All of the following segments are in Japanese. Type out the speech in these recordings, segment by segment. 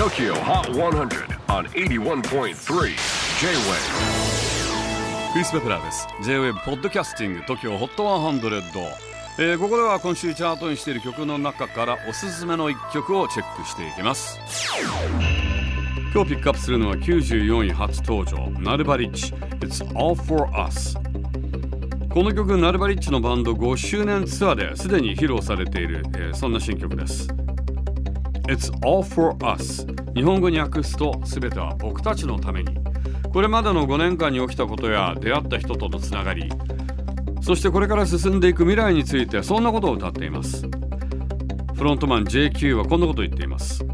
TOKYO HOT 100 on 81.3 J-WAVE クリス・ベプラーです。J-WAVE ポッドキャスティング TOKYO HOT 100、えー、ここでは今週チャートにしている曲の中からおすすめの一曲をチェックしていきます。今日ピックアップするのは94位初登場ナルバリッチ It's All For Us この曲ナルバリッチのバンド5周年ツアーですでに披露されている、えー、そんな新曲です。It's all for us. 日本語に訳すと全ては僕たちのために。これまでの5年間に起きたことや出会った人とのつながりそしてこれから進んでいく未来についてそんなことを歌っています。フロントマン JQ はこんなことを言っています。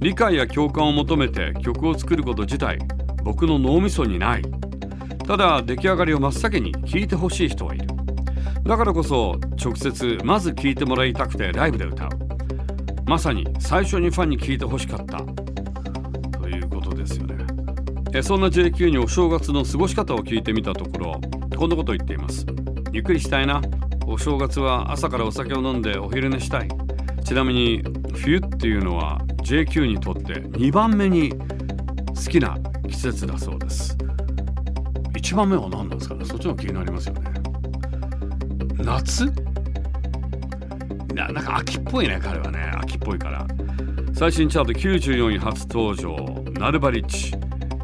理解や共感を求めて曲を作ること自体僕の脳みそにない。ただ出来上がりを真っ先に聴いてほしい人はいる。だからこそ直接まず聴いてもらいたくてライブで歌う。まさに最初にファンに聞いてほしかった。ということですよね。えそんな JQ にお正月の過ごし方を聞いてみたところこんなことを言っています。ゆっくりしたいな。お正月は朝からお酒を飲んでお昼寝したい。ちなみに冬っていうのは JQ にとって2番目に好きな季節だそうです。1番目は何なんですかね？そっちの気になりますよね。夏？ななんか秋っぽいね彼はね秋っぽいから最新チャート94位初登場ナルバリッチ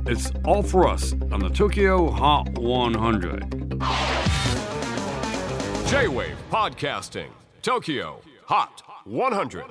It's all for us on the Tokyo Hot 100 J-Wave Podcasting Tokyo Hot 100